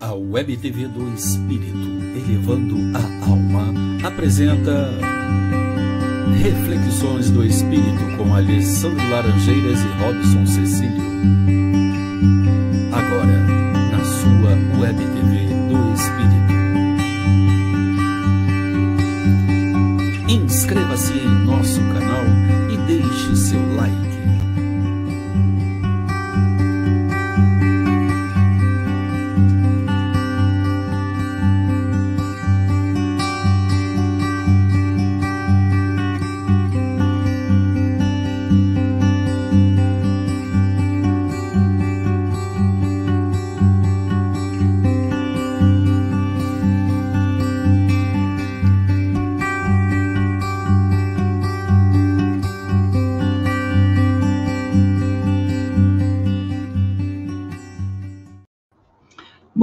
A Web TV do Espírito, elevando a alma, apresenta Reflexões do Espírito com Alessandro Laranjeiras e Robson Cecílio. Agora, na sua Web TV do Espírito. Inscreva-se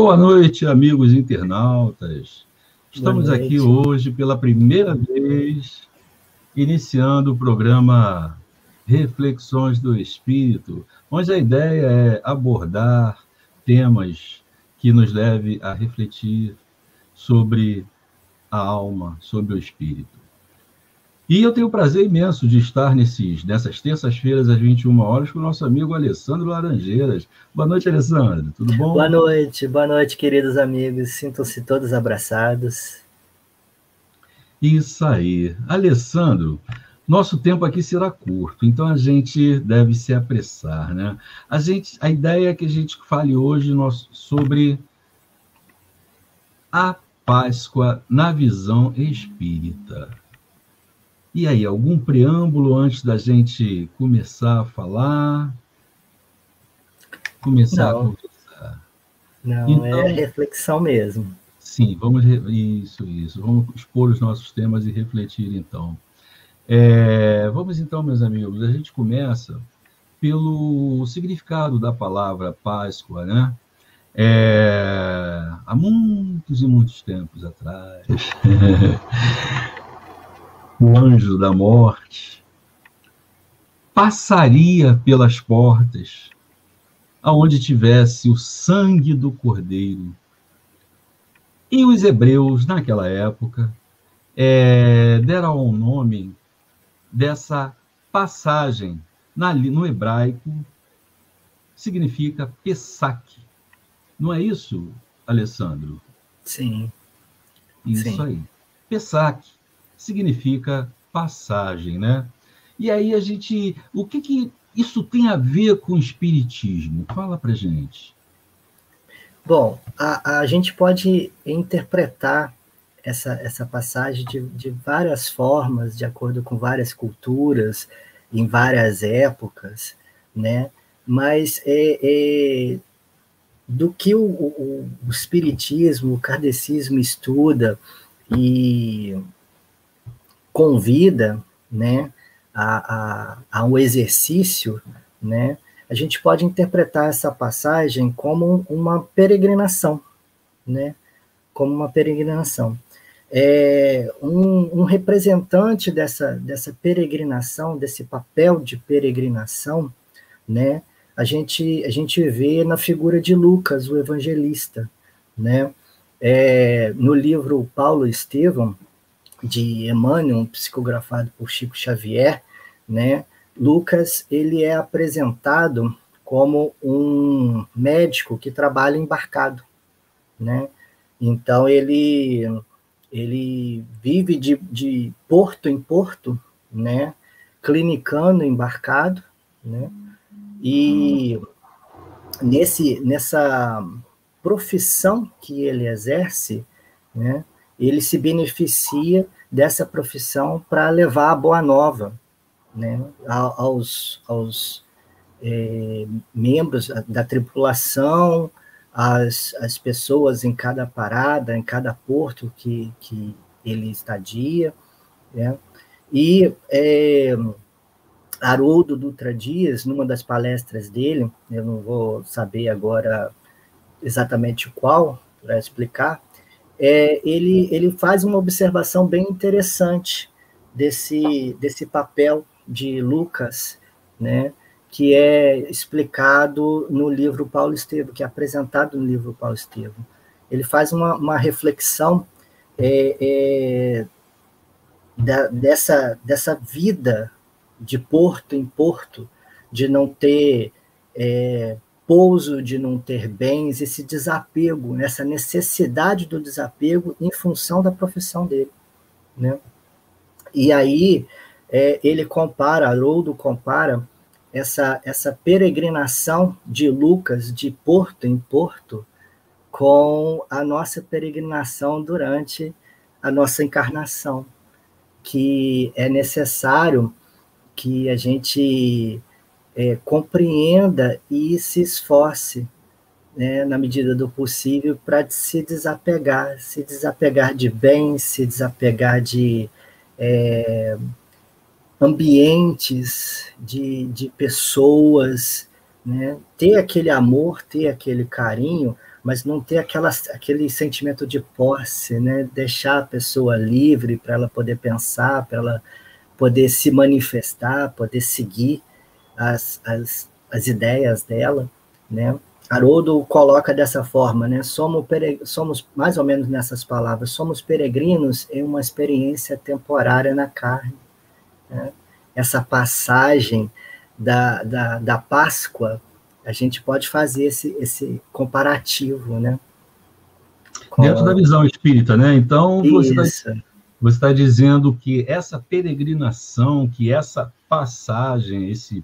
Boa noite, amigos internautas. Estamos aqui hoje pela primeira vez iniciando o programa Reflexões do Espírito, onde a ideia é abordar temas que nos leve a refletir sobre a alma, sobre o espírito. E eu tenho o prazer imenso de estar nesses, nessas terças-feiras, às 21 horas, com o nosso amigo Alessandro Laranjeiras. Boa noite, Alessandro. Tudo bom? Boa noite, boa noite, queridos amigos. Sintam-se todos abraçados. Isso aí. Alessandro, nosso tempo aqui será curto, então a gente deve se apressar, né? A, gente, a ideia é que a gente fale hoje sobre a Páscoa na visão espírita. E aí, algum preâmbulo antes da gente começar a falar? Começar Não. a conversar. Não, então, é reflexão mesmo. Sim, vamos isso, isso. Vamos expor os nossos temas e refletir então. É, vamos então, meus amigos, a gente começa pelo significado da palavra Páscoa, né? É, há muitos e muitos tempos atrás, o anjo da morte, passaria pelas portas aonde tivesse o sangue do cordeiro. E os hebreus, naquela época, é, deram o nome dessa passagem na, no hebraico, significa Pesach. Não é isso, Alessandro? Sim. Isso Sim. aí. Pesach significa passagem, né? E aí a gente, o que que isso tem a ver com o espiritismo? Fala para gente. Bom, a, a gente pode interpretar essa, essa passagem de, de várias formas, de acordo com várias culturas, em várias épocas, né? Mas é, é do que o, o, o, espiritismo, o kardecismo estuda e convida, né, a, a, a um exercício, né, a gente pode interpretar essa passagem como uma peregrinação, né, como uma peregrinação. É, um, um, representante dessa, dessa peregrinação, desse papel de peregrinação, né, a gente, a gente vê na figura de Lucas, o evangelista, né, é, no livro Paulo Estevão, de Emmanuel, psicografado por Chico Xavier, né, Lucas ele é apresentado como um médico que trabalha embarcado, né? Então ele ele vive de, de porto em porto, né? Clinicando embarcado, né? E nesse nessa profissão que ele exerce, né? Ele se beneficia dessa profissão para levar a boa nova né, aos, aos é, membros da tripulação, as, as pessoas em cada parada, em cada porto que, que ele estadia. Né? E é, Haroldo Dutra Dias, numa das palestras dele, eu não vou saber agora exatamente qual, para explicar, é, ele, ele faz uma observação bem interessante desse, desse papel de Lucas, né, que é explicado no livro Paulo Estevam, que é apresentado no livro Paulo Estevam. ele faz uma, uma reflexão é, é, da, dessa, dessa vida de porto em porto, de não ter é, pouso, de não ter bens, esse desapego, essa necessidade do desapego em função da profissão dele. Né? E aí é, ele compara, Haroldo compara essa, essa peregrinação de Lucas de porto em porto com a nossa peregrinação durante a nossa encarnação, que é necessário que a gente é, compreenda e se esforce, né, na medida do possível, para se desapegar, se desapegar de bens, se desapegar de é, ambientes, de, de pessoas, né, ter aquele amor, ter aquele carinho, mas não ter aquela, aquele sentimento de posse, né? Deixar a pessoa livre para ela poder pensar, para ela poder se manifestar, poder seguir as, as, as ideias dela, né? Haroldo coloca dessa forma, né? Somos, somos, mais ou menos nessas palavras, somos peregrinos em uma experiência temporária na carne. Né? Essa passagem da, da, da Páscoa a gente pode fazer esse, esse comparativo, né? Com... Dentro da visão espírita, né? Então, você está você está dizendo que essa peregrinação, que essa passagem, esse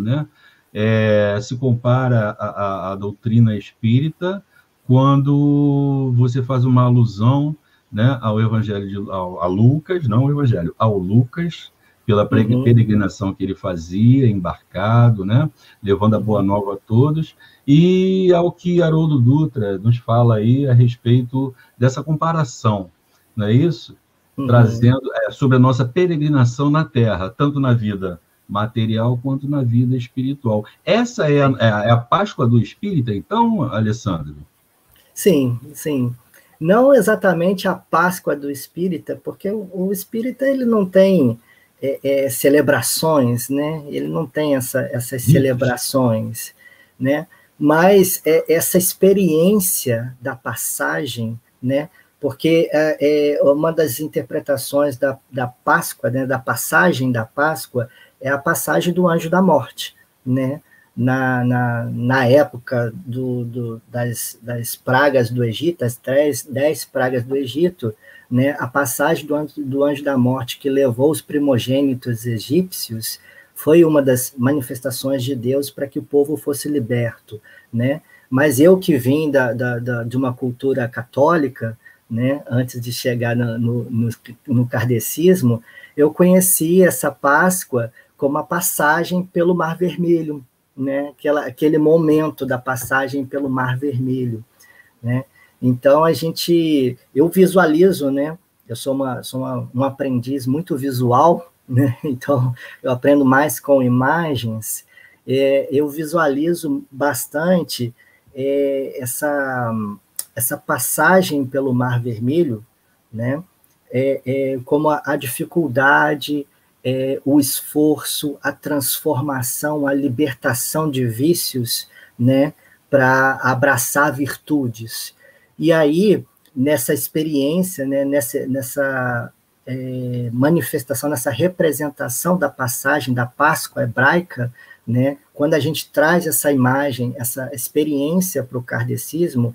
né, é, se compara à, à, doutrina espírita quando você faz uma alusão né, ao Evangelho de ao, a Lucas, não ao Evangelho, ao Lucas, pela uhum. peregrinação que ele fazia, embarcado, né, levando a boa nova a todos, e ao que Haroldo Dutra nos fala aí a respeito dessa comparação, não é isso? Uhum. Trazendo é, sobre a nossa peregrinação na Terra, tanto na vida material quanto na vida espiritual. Essa é a, é a, é a Páscoa do Espírita, então, Alessandro? Sim, sim. Não exatamente a Páscoa do Espírita, porque o, o Espírita ele não tem é, é, celebrações, né? Ele não tem essa, essas celebrações, né? Mas é essa experiência da passagem, né? Porque é, é, uma das interpretações da, da Páscoa, né? Da passagem da Páscoa é a passagem do anjo da morte, né? Na, na, na época do, do, das, das pragas do Egito, as três, dez pragas do Egito, né, a passagem do anjo, do anjo da morte que levou os primogênitos egípcios foi uma das manifestações de Deus para que o povo fosse liberto, né? Mas eu que vim da, da, da de uma cultura católica, né, antes de chegar no, no, no, no kardecismo, eu conheci essa Páscoa como a passagem pelo Mar Vermelho, né? Aquela, aquele momento da passagem pelo Mar Vermelho, né? Então a gente, eu visualizo, né? Eu sou uma, sou uma, um aprendiz muito visual, né? Então eu aprendo mais com imagens. É, eu visualizo bastante é, essa essa passagem pelo Mar Vermelho, né? É, é como a, a dificuldade, é, o esforço, a transformação, a libertação de vícios, né? Para abraçar virtudes. E aí, nessa experiência, né, nessa, nessa é, manifestação, nessa representação da passagem da Páscoa hebraica, né, quando a gente traz essa imagem, essa experiência para o kardecismo,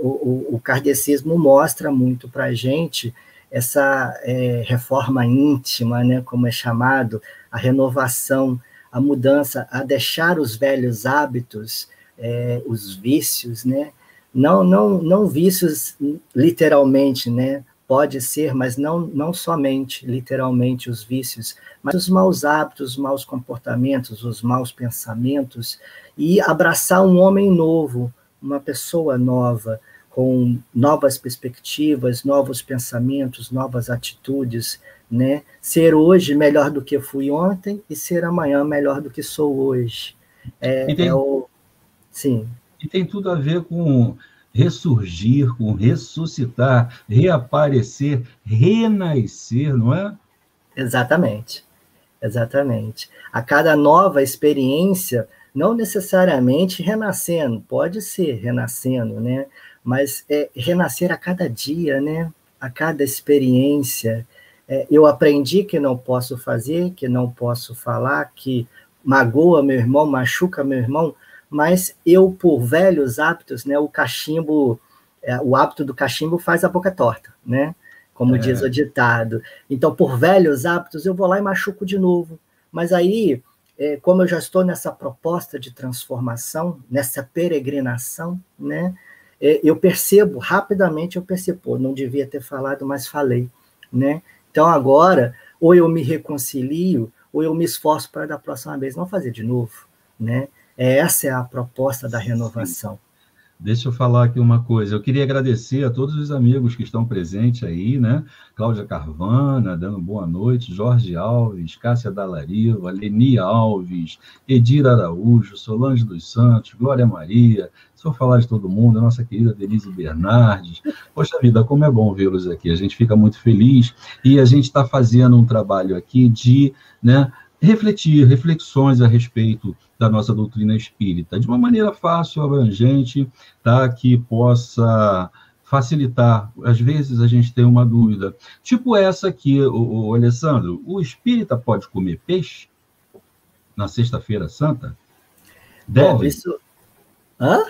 o, o kardecismo mostra muito para a gente essa é, reforma íntima, né, como é chamado, a renovação, a mudança, a deixar os velhos hábitos, é, os vícios, né, não, não, não vícios literalmente, né? Pode ser, mas não, não somente literalmente os vícios, mas os maus hábitos, os maus comportamentos, os maus pensamentos, e abraçar um homem novo, uma pessoa nova, com novas perspectivas, novos pensamentos, novas atitudes, né? Ser hoje melhor do que fui ontem e ser amanhã melhor do que sou hoje. É, é o... Sim. E tem tudo a ver com ressurgir, com ressuscitar, reaparecer, renascer, não é? Exatamente. Exatamente. A cada nova experiência, não necessariamente renascendo, pode ser renascendo, né? Mas é renascer a cada dia, né? A cada experiência. É, eu aprendi que não posso fazer, que não posso falar, que magoa meu irmão, machuca meu irmão, mas eu, por velhos hábitos, né? O cachimbo, é, o hábito do cachimbo faz a boca torta, né? Como é. diz o ditado. Então, por velhos hábitos, eu vou lá e machuco de novo. Mas aí é, como eu já estou nessa proposta de transformação, nessa peregrinação, né, é, eu percebo, rapidamente eu percebo, não devia ter falado, mas falei, né? Então agora, ou eu me reconcilio, ou eu me esforço para da próxima vez não fazer de novo, né? Essa é a proposta da renovação. Deixa eu falar aqui uma coisa. Eu queria agradecer a todos os amigos que estão presentes aí, né? Cláudia Carvana, dando boa noite, Jorge Alves, Cássia Dalariva, Leni Alves, Edir Araújo, Solange dos Santos, Glória Maria. Se eu falar de todo mundo, a nossa querida Denise Bernardes. Poxa vida, como é bom vê-los aqui. A gente fica muito feliz e a gente está fazendo um trabalho aqui de, né? Refletir, reflexões a respeito da nossa doutrina espírita, de uma maneira fácil, abrangente, tá? que possa facilitar. Às vezes a gente tem uma dúvida, tipo essa aqui, o, o Alessandro, o espírita pode comer peixe na Sexta-feira Santa? Deve. Isso... Hã?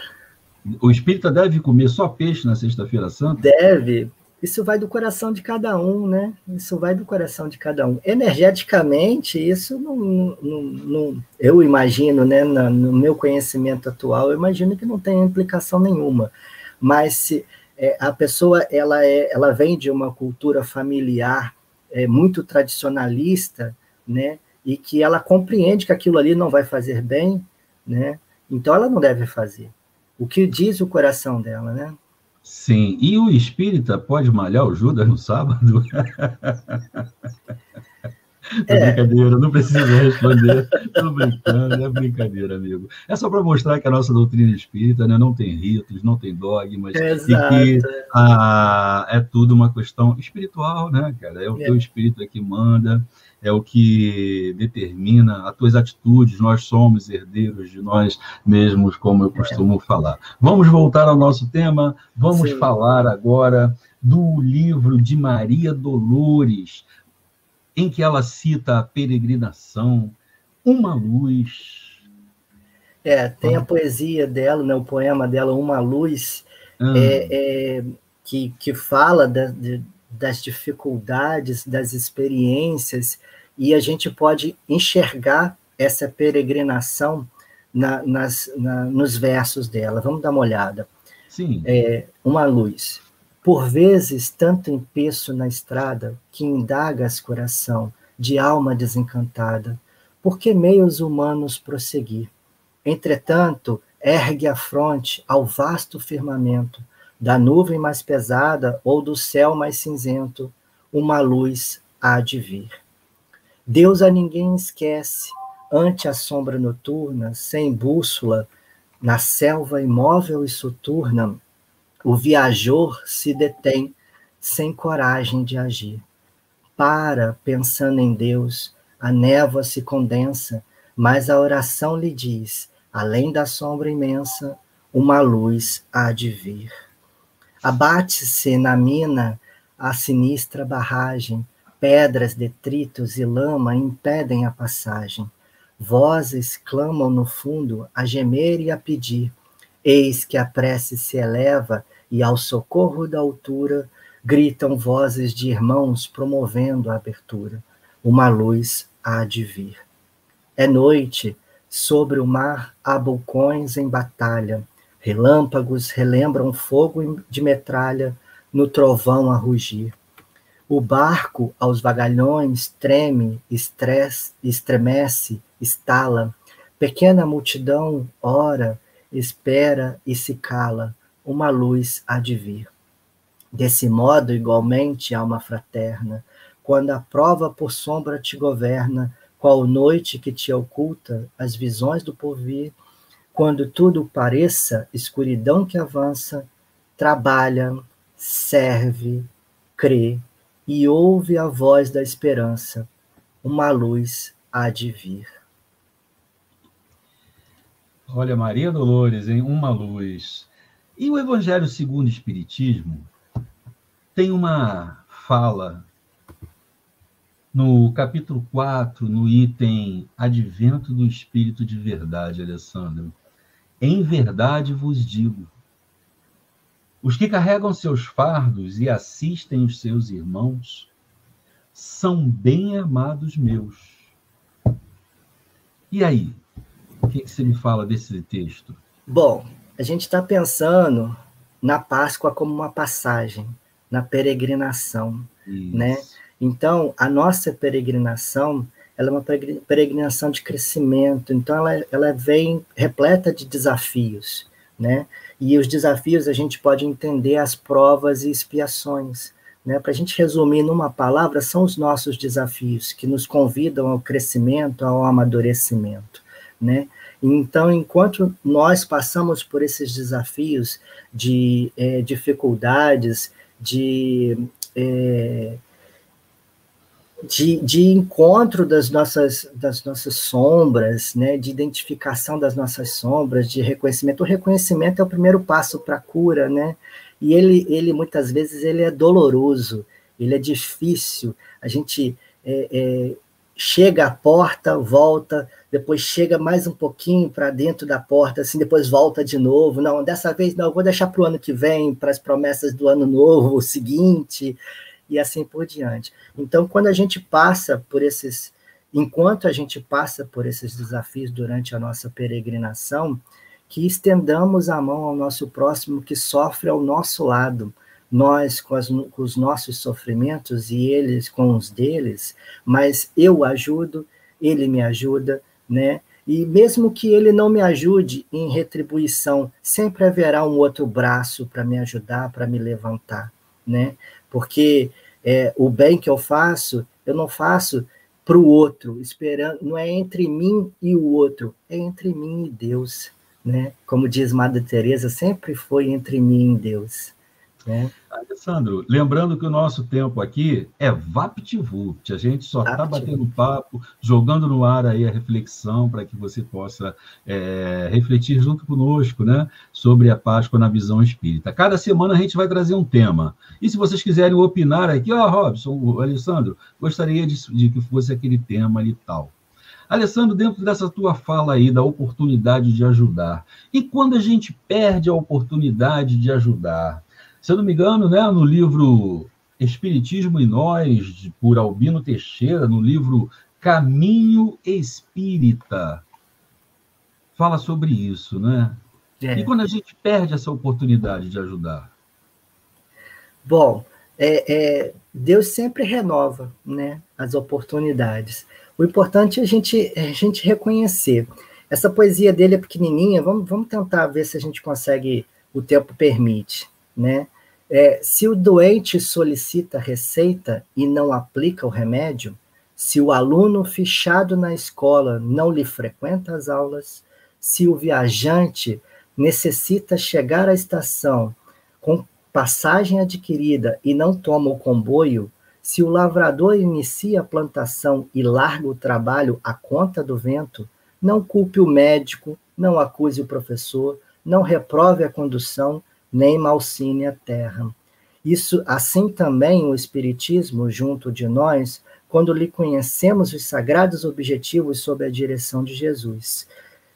O espírita deve comer só peixe na Sexta-feira Santa? Deve, isso vai do coração de cada um, né? Isso vai do coração de cada um. Energeticamente, isso não, não, não eu imagino, né? No meu conhecimento atual, eu imagino que não tem implicação nenhuma. Mas se é, a pessoa ela é, ela vem de uma cultura familiar é, muito tradicionalista, né? E que ela compreende que aquilo ali não vai fazer bem, né? Então ela não deve fazer. O que diz o coração dela, né? Sim, e o espírita pode malhar o Judas no sábado? É, é brincadeira, não precisa responder. Estou brincando, é brincadeira, amigo. É só para mostrar que a nossa doutrina espírita né, não tem ritos, não tem dogmas, Exato. e que a, é tudo uma questão espiritual, né, cara? É o é. teu espírito é que manda, é o que determina as tuas atitudes. Nós somos herdeiros de nós mesmos, como eu costumo é. falar. Vamos voltar ao nosso tema. Vamos Sim. falar agora do livro de Maria Dolores, em que ela cita a peregrinação, uma luz. É, tem a poesia dela, né, o poema dela, Uma Luz, ah. é, é, que, que fala da, de, das dificuldades, das experiências, e a gente pode enxergar essa peregrinação na, nas, na, nos versos dela. Vamos dar uma olhada. Sim. É, uma luz. Por vezes, tanto empeço na estrada que indagas coração de alma desencantada, por que meios humanos prosseguir? Entretanto, ergue a fronte ao vasto firmamento, da nuvem mais pesada ou do céu mais cinzento, uma luz há de vir. Deus a ninguém esquece, ante a sombra noturna, sem bússola, na selva imóvel e soturna, o viajor se detém, sem coragem de agir. Para, pensando em Deus, a névoa se condensa, mas a oração lhe diz: além da sombra imensa, uma luz há de vir. Abate-se na mina a sinistra barragem, pedras, detritos e lama impedem a passagem. Vozes clamam no fundo a gemer e a pedir. Eis que a prece se eleva e ao socorro da altura gritam vozes de irmãos promovendo a abertura. Uma luz há de vir. É noite, sobre o mar há vulcões em batalha Relâmpagos relembram fogo de metralha no trovão a rugir. O barco aos vagalhões treme, estresse, estremece, estala. Pequena multidão ora, espera e se cala. Uma luz há de vir. Desse modo, igualmente, alma fraterna, quando a prova por sombra te governa, qual noite que te oculta as visões do porvir, quando tudo pareça escuridão que avança, trabalha, serve, crê e ouve a voz da esperança, uma luz há de vir. Olha, Maria Dolores, em Uma Luz. E o Evangelho segundo o Espiritismo tem uma fala no capítulo 4, no item Advento do Espírito de Verdade, Alessandro. Em verdade vos digo: os que carregam seus fardos e assistem os seus irmãos são bem amados meus. E aí? O que, você me fala desse texto? Bom, a gente está pensando na Páscoa como uma passagem, na peregrinação, Isso. né? Então, a nossa peregrinação, ela é uma peregrinação de crescimento, então ela, ela vem repleta de desafios, né? E os desafios a gente pode entender as provas e expiações, né? Para a gente resumir numa palavra, são os nossos desafios que nos convidam ao crescimento, ao amadurecimento, né? Então, enquanto nós passamos por esses desafios de é, dificuldades, de é, de, de encontro das nossas, das nossas sombras, né, de identificação das nossas sombras, de reconhecimento. O reconhecimento é o primeiro passo para a cura, né? E ele, ele muitas vezes ele é doloroso, ele é difícil. A gente é, é, chega à porta, volta, depois chega mais um pouquinho para dentro da porta, assim, depois volta de novo. Não, dessa vez não, vou deixar para o ano que vem, para as promessas do ano novo, seguinte e assim por diante. Então, quando a gente passa por esses, enquanto a gente passa por esses desafios durante a nossa peregrinação, que estendamos a mão ao nosso próximo que sofre ao nosso lado, nós com, as, com os nossos sofrimentos e eles com os deles, mas eu ajudo, ele me ajuda, né? E mesmo que ele não me ajude em retribuição, sempre haverá um outro braço para me ajudar, para me levantar, né? porque é, o bem que eu faço, eu não faço para o outro, esperando, não é entre mim e o outro, é entre mim e Deus, né? Como diz Madre Teresa, sempre foi entre mim e Deus. Né? Alessandro, lembrando que o nosso tempo aqui é VaptVupt, a gente só está batendo papo, jogando no ar aí a reflexão para que você possa é, refletir junto conosco né, sobre a Páscoa na visão espírita. Cada semana a gente vai trazer um tema. E se vocês quiserem opinar aqui, ó, Robson, Alessandro, gostaria de, de que fosse aquele tema e tal. Alessandro, dentro dessa tua fala aí da oportunidade de ajudar, e quando a gente perde a oportunidade de ajudar, se eu não me engano, né, no livro Espiritismo e Nós, por Albino Teixeira, no livro Caminho Espírita, fala sobre isso, né? É. E quando a gente perde essa oportunidade de ajudar? Bom, é, é, Deus sempre renova né, as oportunidades. O importante é a gente, é a gente reconhecer. Essa poesia dele é pequenininha, vamos, vamos tentar ver se a gente consegue, o tempo permite né? É, se o doente solicita receita e não aplica o remédio, se o aluno fichado na escola não lhe frequenta as aulas, se o viajante necessita chegar à estação com passagem adquirida e não toma o comboio, se o lavrador inicia a plantação e larga o trabalho à conta do vento, não culpe o médico, não acuse o professor, não reprove a condução, nem malcine a terra. Isso, assim também o Espiritismo, junto de nós, quando lhe conhecemos os sagrados objetivos sob a direção de Jesus.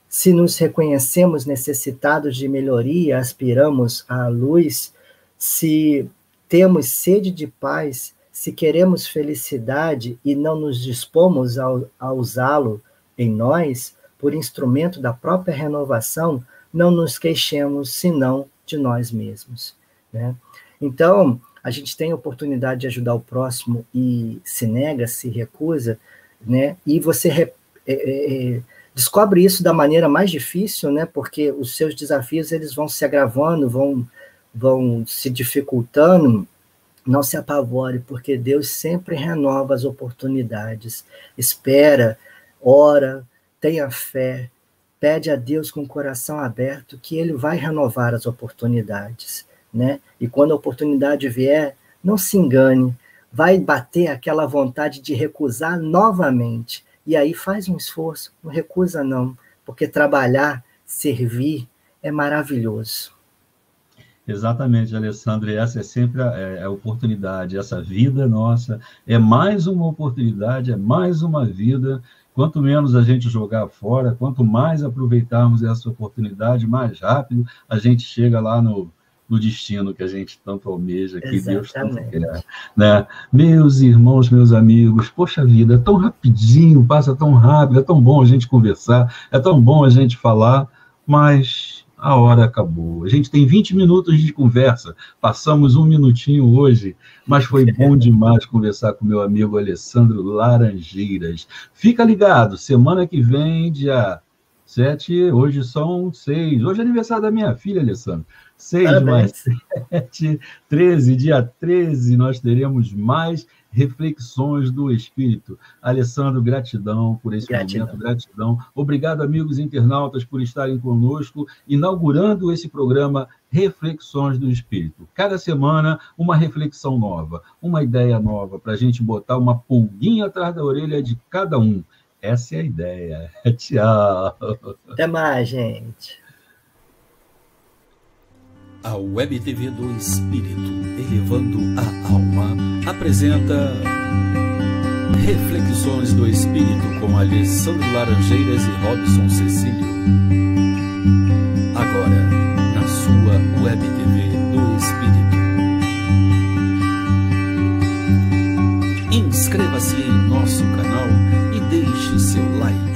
Se nos reconhecemos necessitados de melhoria, aspiramos à luz, se temos sede de paz, se queremos felicidade e não nos dispomos a, a usá-lo em nós, por instrumento da própria renovação, não nos queixemos senão de nós mesmos. Né? Então, a gente tem a oportunidade de ajudar o próximo e se nega, se recusa, né? e você re, é, é, é, descobre isso da maneira mais difícil, né? porque os seus desafios eles vão se agravando, vão, vão se dificultando, não se apavore, porque Deus sempre renova as oportunidades. Espera, ora, tenha fé, pede a Deus com o coração aberto que ele vai renovar as oportunidades, né? E quando a oportunidade vier, não se engane, vai bater aquela vontade de recusar novamente. E aí faz um esforço, não recusa não, porque trabalhar, servir é maravilhoso. Exatamente, Alessandro, e essa é sempre a, é, a, oportunidade, essa vida nossa é mais uma oportunidade, é mais uma vida. Quanto menos a gente jogar fora, quanto mais aproveitarmos essa oportunidade, mais rápido a gente chega lá no, no destino que a gente tanto almeja, que Exatamente. Deus tanto quer. Né? Meus irmãos, meus amigos, poxa vida, é tão rapidinho, passa tão rápido, é tão bom a gente conversar, é tão bom a gente falar, mas a hora acabou. A gente tem 20 minutos de conversa, passamos um minutinho hoje, mas foi bom demais conversar com meu amigo Alessandro Laranjeiras. Fica ligado, semana que vem, dia 7, hoje são 6. Hoje é aniversário da minha filha, Alessandro. 6 mais 7, 13. Dia 13, nós teremos mais reflexões do Espírito. Alessandro, gratidão por esse gratidão. momento, gratidão. Obrigado, amigos internautas, por estarem conosco, inaugurando esse programa Reflexões do Espírito. Cada semana, uma reflexão nova, uma ideia nova, para a gente botar uma pulguinha atrás da orelha de cada um. Essa é a ideia. Tchau. Até mais, gente. A Web TV do Espírito, elevando a alma, apresenta Reflexões do Espírito com Alessandro Laranjeiras e Robson Cecílio. Agora, na sua Web TV do Espírito. Inscreva-se em nosso canal e deixe seu like.